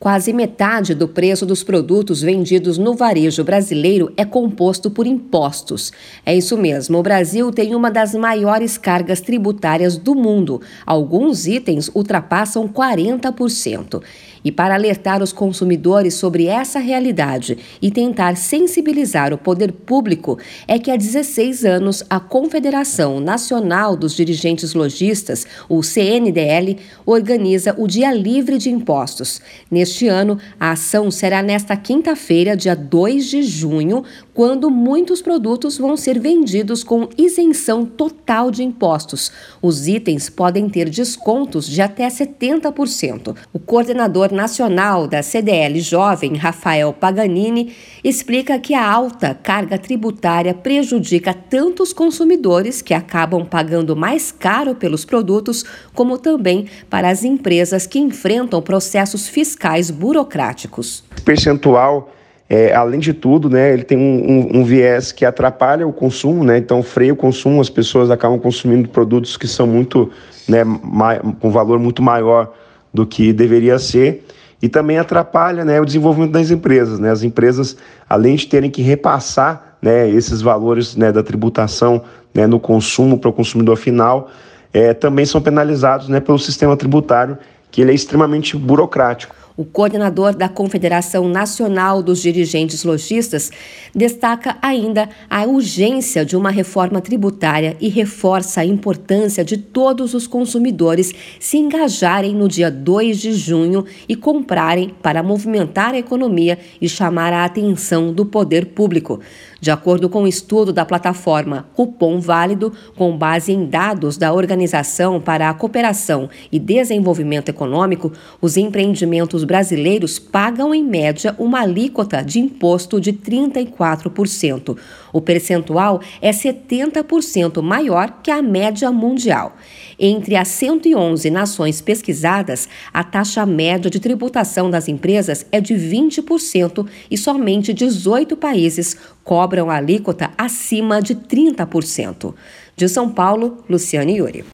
Quase metade do preço dos produtos vendidos no varejo brasileiro é composto por impostos. É isso mesmo, o Brasil tem uma das maiores cargas tributárias do mundo. Alguns itens ultrapassam 40%. E para alertar os consumidores sobre essa realidade e tentar sensibilizar o poder público, é que há 16 anos a Confederação Nacional dos Dirigentes Logistas, o CNDL, organiza o Dia Livre de Impostos. Neste ano, a ação será nesta quinta-feira, dia 2 de junho, quando muitos produtos vão ser vendidos com isenção total de impostos. Os itens podem ter descontos de até 70%. O coordenador nacional da CDL Jovem, Rafael Paganini, explica que a alta carga tributária prejudica tanto os consumidores, que acabam pagando mais caro pelos produtos, como também para as empresas que enfrentam processos fiscais burocráticos. Percentual é, além de tudo, né, ele tem um, um, um, viés que atrapalha o consumo, né, então freia o consumo, as pessoas acabam consumindo produtos que são muito, né, com valor muito maior do que deveria ser e também atrapalha né, o desenvolvimento das empresas. Né? As empresas, além de terem que repassar né, esses valores né, da tributação né, no consumo para o consumidor final, é, também são penalizados né, pelo sistema tributário, que ele é extremamente burocrático. O coordenador da Confederação Nacional dos Dirigentes Logistas destaca ainda a urgência de uma reforma tributária e reforça a importância de todos os consumidores se engajarem no dia 2 de junho e comprarem para movimentar a economia e chamar a atenção do poder público. De acordo com o um estudo da plataforma Cupom Válido, com base em dados da Organização para a Cooperação e Desenvolvimento Econômico, os empreendimentos brasileiros pagam em média uma alíquota de imposto de 34%. O percentual é 70% maior que a média mundial. Entre as 111 nações pesquisadas, a taxa média de tributação das empresas é de 20% e somente 18 países cobram a alíquota acima de 30%. De São Paulo, Luciane Yuri.